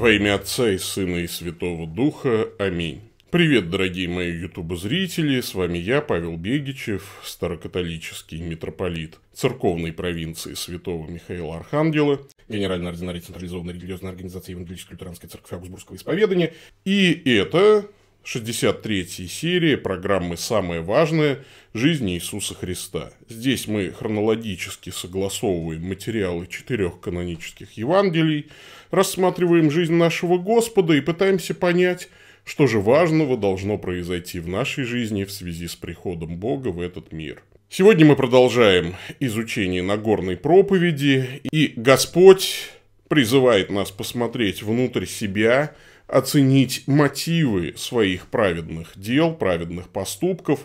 Во имя Отца и Сына и Святого Духа. Аминь. Привет, дорогие мои ютубозрители, с вами я, Павел Бегичев, старокатолический митрополит церковной провинции Святого Михаила Архангела, генеральный ординарий централизованной религиозной организации Евангелической лютеранской церкви Аугсбургского исповедания. И это 63 серия программы «Самое важное. Жизнь Иисуса Христа». Здесь мы хронологически согласовываем материалы четырех канонических Евангелий, рассматриваем жизнь нашего Господа и пытаемся понять, что же важного должно произойти в нашей жизни в связи с приходом Бога в этот мир. Сегодня мы продолжаем изучение Нагорной проповеди, и Господь призывает нас посмотреть внутрь себя – оценить мотивы своих праведных дел, праведных поступков.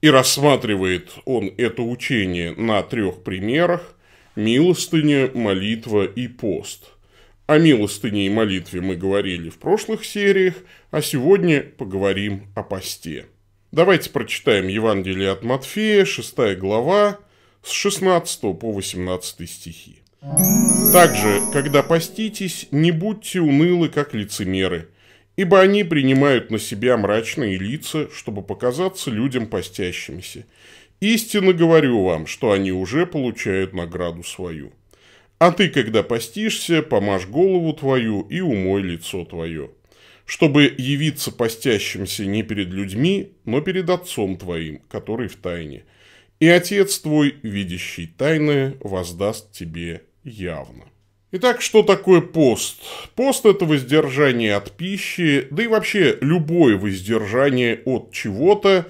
И рассматривает он это учение на трех примерах – милостыня, молитва и пост. О милостыне и молитве мы говорили в прошлых сериях, а сегодня поговорим о посте. Давайте прочитаем Евангелие от Матфея, 6 глава, с 16 по 18 стихи. Также, когда поститесь, не будьте унылы, как лицемеры, ибо они принимают на себя мрачные лица, чтобы показаться людям постящимися. Истинно говорю вам, что они уже получают награду свою. А ты, когда постишься, помажь голову твою и умой лицо твое, чтобы явиться постящимся не перед людьми, но перед Отцом твоим, который в тайне. И Отец твой, видящий тайное, воздаст тебе явно. Итак, что такое пост? Пост – это воздержание от пищи, да и вообще любое воздержание от чего-то,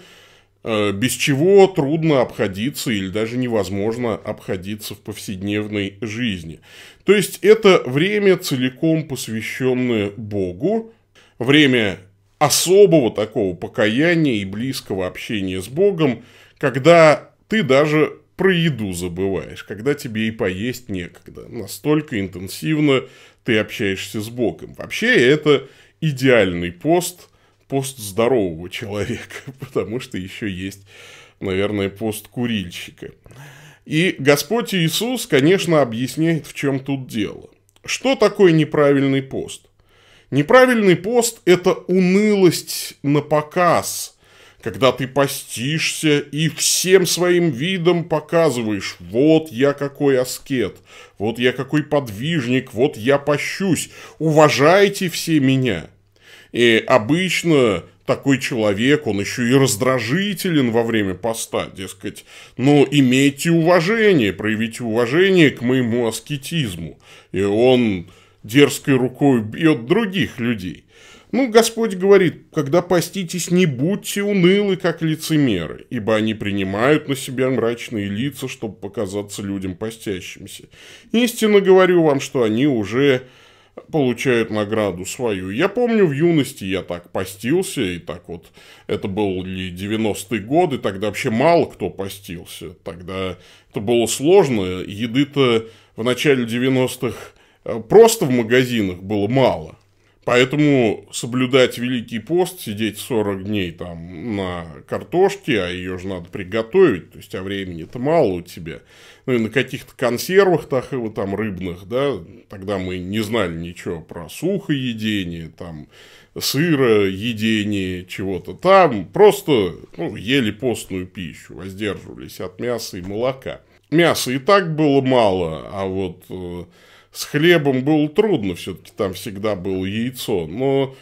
э, без чего трудно обходиться или даже невозможно обходиться в повседневной жизни. То есть это время целиком посвященное Богу, время особого такого покаяния и близкого общения с Богом, когда ты даже про еду забываешь, когда тебе и поесть некогда. Настолько интенсивно ты общаешься с Богом. Вообще это идеальный пост, пост здорового человека, потому что еще есть, наверное, пост курильщика. И Господь Иисус, конечно, объясняет, в чем тут дело. Что такое неправильный пост? Неправильный пост – это унылость на показ – когда ты постишься и всем своим видом показываешь, вот я какой аскет, вот я какой подвижник, вот я пощусь, уважайте все меня. И обычно такой человек, он еще и раздражителен во время поста, дескать, но имейте уважение, проявите уважение к моему аскетизму. И он дерзкой рукой бьет других людей. Ну, Господь говорит, когда поститесь, не будьте унылы, как лицемеры, ибо они принимают на себя мрачные лица, чтобы показаться людям постящимся. Истинно говорю вам, что они уже получают награду свою. Я помню, в юности я так постился, и так вот, это были 90-е годы, тогда вообще мало кто постился. Тогда это было сложно, еды-то в начале 90-х э, просто в магазинах было мало. Поэтому соблюдать Великий пост, сидеть 40 дней там на картошке, а ее же надо приготовить, то есть, а времени-то мало у тебя. Ну, и на каких-то консервах так, там рыбных, да, тогда мы не знали ничего про сухоедение, там, сыроедение, чего-то там. Просто ну, ели постную пищу, воздерживались от мяса и молока. Мяса и так было мало, а вот э, с хлебом было трудно, все-таки там всегда было яйцо, но,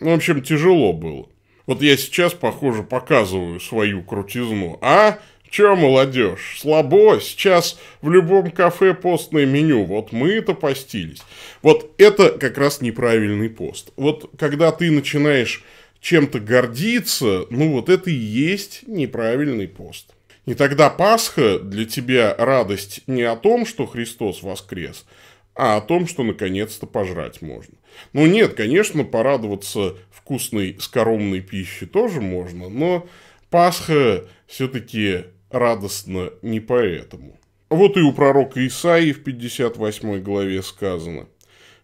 в общем, тяжело было. Вот я сейчас, похоже, показываю свою крутизну. А? Че, молодежь, слабо? Сейчас в любом кафе постное меню. Вот мы-то постились. Вот это как раз неправильный пост. Вот когда ты начинаешь чем-то гордиться, ну вот это и есть неправильный пост. И тогда Пасха для тебя радость не о том, что Христос воскрес, а о том, что наконец-то пожрать можно. Ну нет, конечно, порадоваться вкусной скоромной пищей тоже можно, но Пасха все-таки радостно не поэтому. Вот и у пророка Исаии в 58 главе сказано.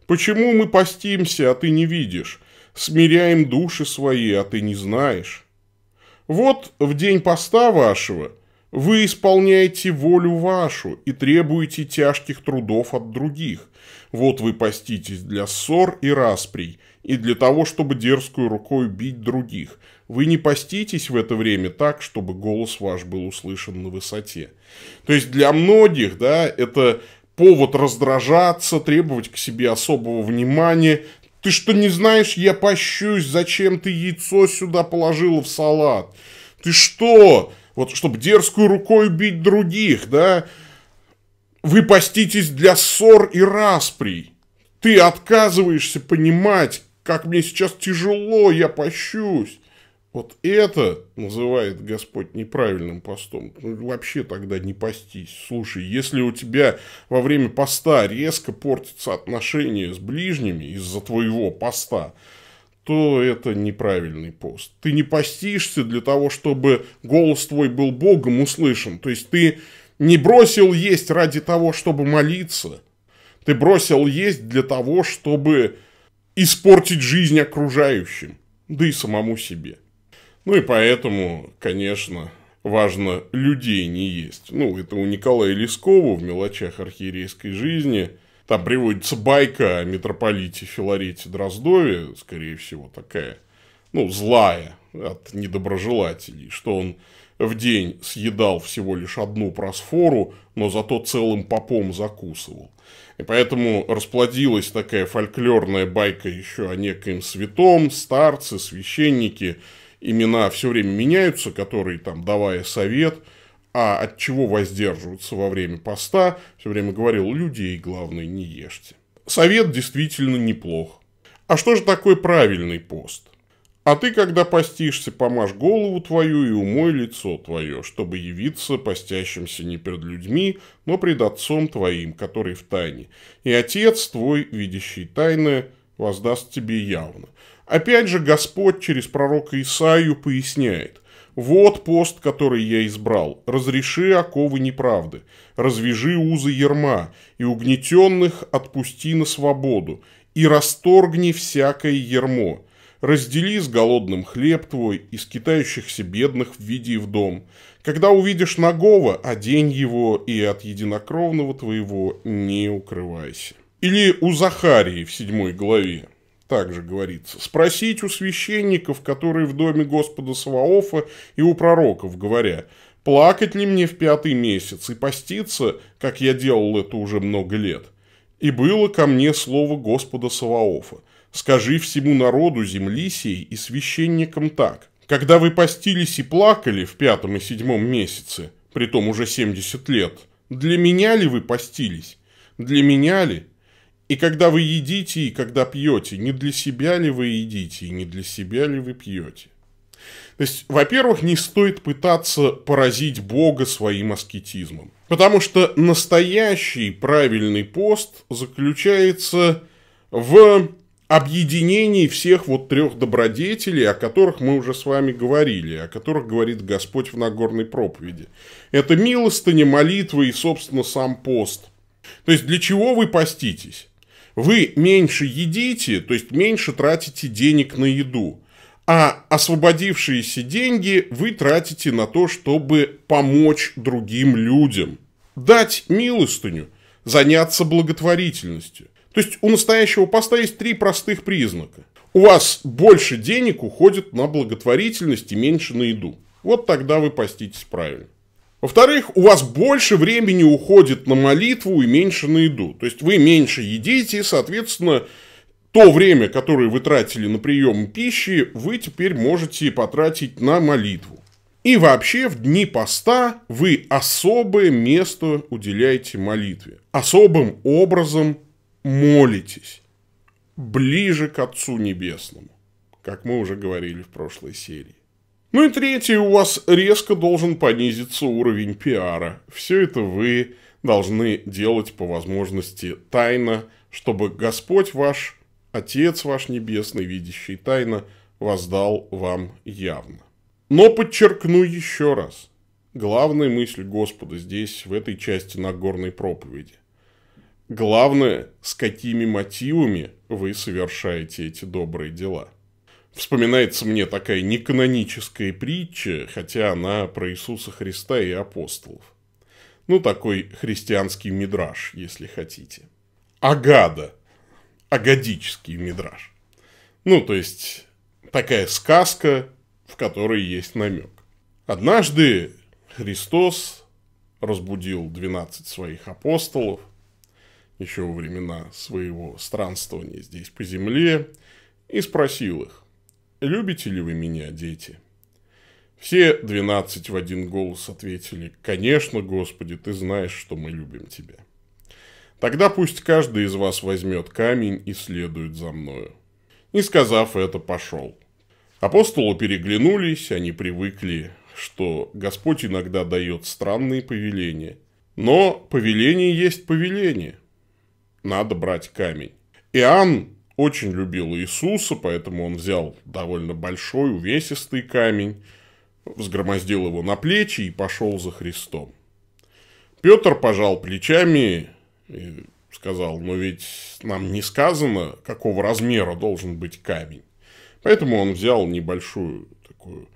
«Почему мы постимся, а ты не видишь? Смиряем души свои, а ты не знаешь? Вот в день поста вашего Вы исполняете волю вашу и требуете тяжких трудов от других. Вот вы поститесь для ссор и расприй, и для того, чтобы дерзкую рукой бить других. Вы не поститесь в это время так, чтобы голос ваш был услышан на высоте. То есть для многих, да, это повод раздражаться, требовать к себе особого внимания. Ты что не знаешь, я пощусь, зачем ты яйцо сюда положила в салат? Ты что? Вот чтобы дерзкую рукой бить других, да? Вы поститесь для ссор и расприй. Ты отказываешься понимать, как мне сейчас тяжело, я пощусь. Вот это называет Господь неправильным постом. Ну, вообще тогда не постись. Слушай, если у тебя во время поста резко портятся отношения с ближними из-за твоего поста, то это неправильный пост. Ты не постишься для того, чтобы голос твой был Богом услышан. То есть ты не бросил есть ради того, чтобы молиться. Ты бросил есть для того, чтобы испортить жизнь окружающим, да и самому себе. Ну и поэтому, конечно, важно людей не есть. Ну, это у Николая Лескова в «Мелочах архиерейской жизни». Там приводится байка о митрополите Филарете Дроздове, скорее всего, такая, ну, злая от недоброжелателей, что он в день съедал всего лишь одну просфору, но зато целым попом закусывал. И поэтому расплодилась такая фольклорная байка еще о некоем святом, старце, священнике, имена все время меняются, которые там, давая совет, а от чего воздерживаться во время поста, все время говорил, людей, главное, не ешьте. Совет действительно неплох. А что же такое правильный пост? А ты, когда постишься, помажь голову твою и умой лицо твое, чтобы явиться постящимся не перед людьми, но пред Отцом твоим, который в тайне. И Отец твой, видящий тайное, воздаст тебе явно. Опять же, Господь через пророка Исаию поясняет. «Вот пост, который я избрал. Разреши оковы неправды, развяжи узы ерма, и угнетенных отпусти на свободу, и расторгни всякое ермо» Раздели с голодным хлеб твой, и скитающихся бедных введи в дом. Когда увидишь нагого, одень его, и от единокровного твоего не укрывайся. Или у Захарии в седьмой главе также говорится. Спросить у священников, которые в доме Господа Саваофа, и у пророков, говоря, плакать ли мне в пятый месяц и поститься, как я делал это уже много лет? И было ко мне слово Господа Саваофа. Скажи всему народу земли сей и священникам так. Когда вы постились и плакали в пятом и седьмом месяце, притом уже семьдесят лет, для меня ли вы постились? Для меня ли? И когда вы едите и когда пьете, не для себя ли вы едите и не для себя ли вы пьете? То есть, во-первых, не стоит пытаться поразить Бога своим аскетизмом. Потому что настоящий правильный пост заключается в объединении всех вот трех добродетелей, о которых мы уже с вами говорили, о которых говорит Господь в Нагорной проповеди. Это милостыня, молитва и, собственно, сам пост. То есть, для чего вы поститесь? Вы меньше едите, то есть, меньше тратите денег на еду. А освободившиеся деньги вы тратите на то, чтобы помочь другим людям. Дать милостыню, заняться благотворительностью. То есть у настоящего поста есть три простых признака. У вас больше денег уходит на благотворительность и меньше на еду. Вот тогда вы поститесь правильно. Во-вторых, у вас больше времени уходит на молитву и меньше на еду. То есть вы меньше едите, и, соответственно, то время, которое вы тратили на прием пищи, вы теперь можете потратить на молитву. И вообще в дни поста вы особое место уделяете молитве. Особым образом молитесь ближе к Отцу Небесному, как мы уже говорили в прошлой серии. Ну и третье, у вас резко должен понизиться уровень пиара. Все это вы должны делать по возможности тайно, чтобы Господь ваш, Отец ваш Небесный, видящий тайно, воздал вам явно. Но подчеркну еще раз. Главная мысль Господа здесь, в этой части Нагорной проповеди – Главное, с какими мотивами вы совершаете эти добрые дела. Вспоминается мне такая неканоническая притча, хотя она про Иисуса Христа и апостолов. Ну, такой христианский мидраж, если хотите. Агада. Агадический мидраж. Ну, то есть, такая сказка, в которой есть намек. Однажды Христос разбудил 12 своих апостолов, еще во времена своего странствования здесь по земле, и спросил их, «Любите ли вы меня, дети?» Все двенадцать в один голос ответили, «Конечно, Господи, ты знаешь, что мы любим тебя». Тогда пусть каждый из вас возьмет камень и следует за мною. И сказав это, пошел. Апостолы переглянулись, они привыкли, что Господь иногда дает странные повеления. Но повеление есть повеление. Надо брать камень. Иоанн очень любил Иисуса, поэтому он взял довольно большой, увесистый камень, взгромоздил его на плечи и пошел за Христом. Петр пожал плечами и сказал, но ведь нам не сказано, какого размера должен быть камень. Поэтому он взял небольшую такую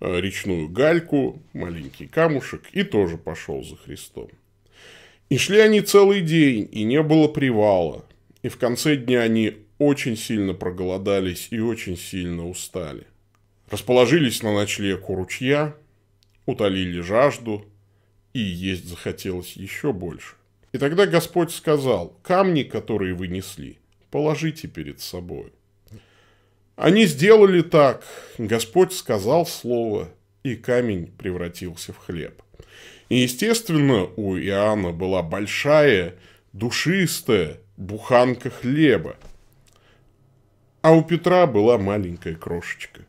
э, речную гальку, маленький камушек и тоже пошел за Христом. И шли они целый день, и не было привала. И в конце дня они очень сильно проголодались и очень сильно устали. Расположились на ночлег у ручья, утолили жажду, и есть захотелось еще больше. И тогда Господь сказал, камни, которые вы несли, положите перед собой. Они сделали так. Господь сказал слово, и камень превратился в хлеб. И, естественно, у Иоанна была большая, душистая буханка хлеба, а у Петра была маленькая крошечка.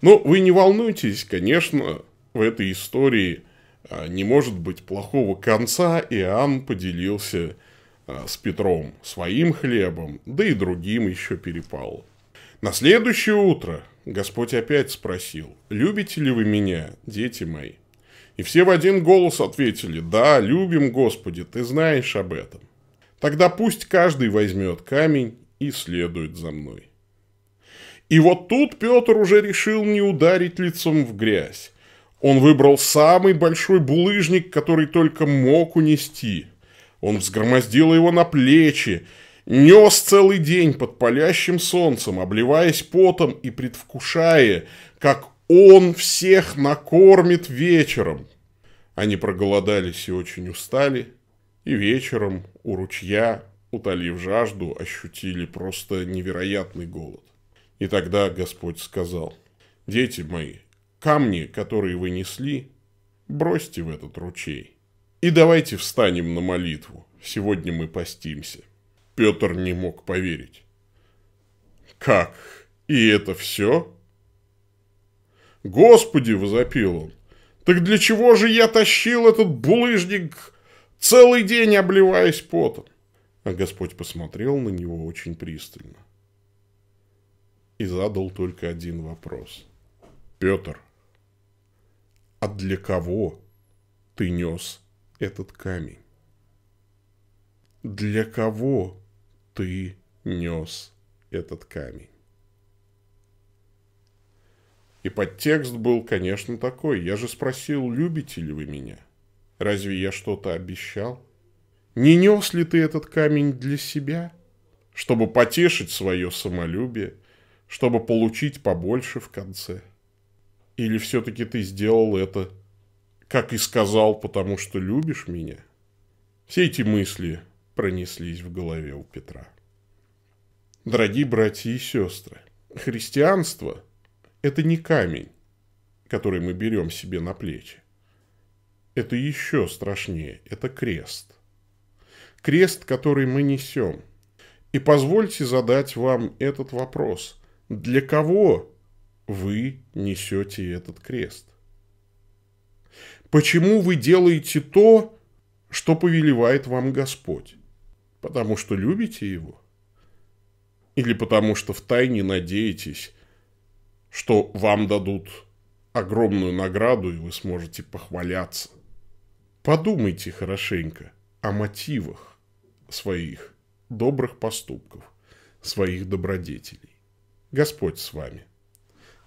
Но вы не волнуйтесь, конечно, в этой истории а, не может быть плохого конца, Иоанн поделился а, с Петром своим хлебом, да и другим еще перепало. На следующее утро Господь опять спросил, «Любите ли вы меня, дети мои?» И все в один голос ответили, «Да, любим, Господи, ты знаешь об этом». Тогда пусть каждый возьмет камень и следует за мной. И вот тут Петр уже решил не ударить лицом в грязь. Он выбрал самый большой булыжник, который только мог унести. Он взгромоздил его на плечи, нес целый день под палящим солнцем, обливаясь потом и предвкушая, как он всех накормит вечером. Они проголодались и очень устали, и вечером у ручья, утолив жажду, ощутили просто невероятный голод. И тогда Господь сказал, «Дети мои, камни, которые вы несли, бросьте в этот ручей. И давайте встанем на молитву. Сегодня мы постимся». Петр не мог поверить. «Как? И это все?» «Господи!» – возопил он. «Так для чего же я тащил этот булыжник целый день, обливаясь потом?» А Господь посмотрел на него очень пристально и задал только один вопрос. «Петр, а для кого ты нес этот камень? Для кого ты нес этот камень?» И подтекст был, конечно, такой. Я же спросил, любите ли вы меня? Разве я что-то обещал? Не нес ли ты этот камень для себя, чтобы потешить свое самолюбие, чтобы получить побольше в конце? Или все-таки ты сделал это, как и сказал, потому что любишь меня? Все эти мысли пронеслись в голове у Петра. Дорогие братья и сестры, христианство – это не камень, который мы берем себе на плечи. Это еще страшнее, это крест. Крест, который мы несем. И позвольте задать вам этот вопрос. Для кого вы несете этот крест? Почему вы делаете то, что повелевает вам Господь? Потому что любите Его? Или потому что втайне надеетесь, что вам дадут огромную награду, и вы сможете похваляться? Подумайте хорошенько о мотивах своих добрых поступков, своих добродетелей. Господь с вами.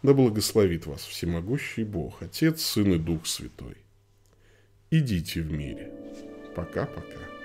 Да благословит вас всемогущий Бог, Отец, Сын и Дух Святой. Идите в мире. Пока-пока.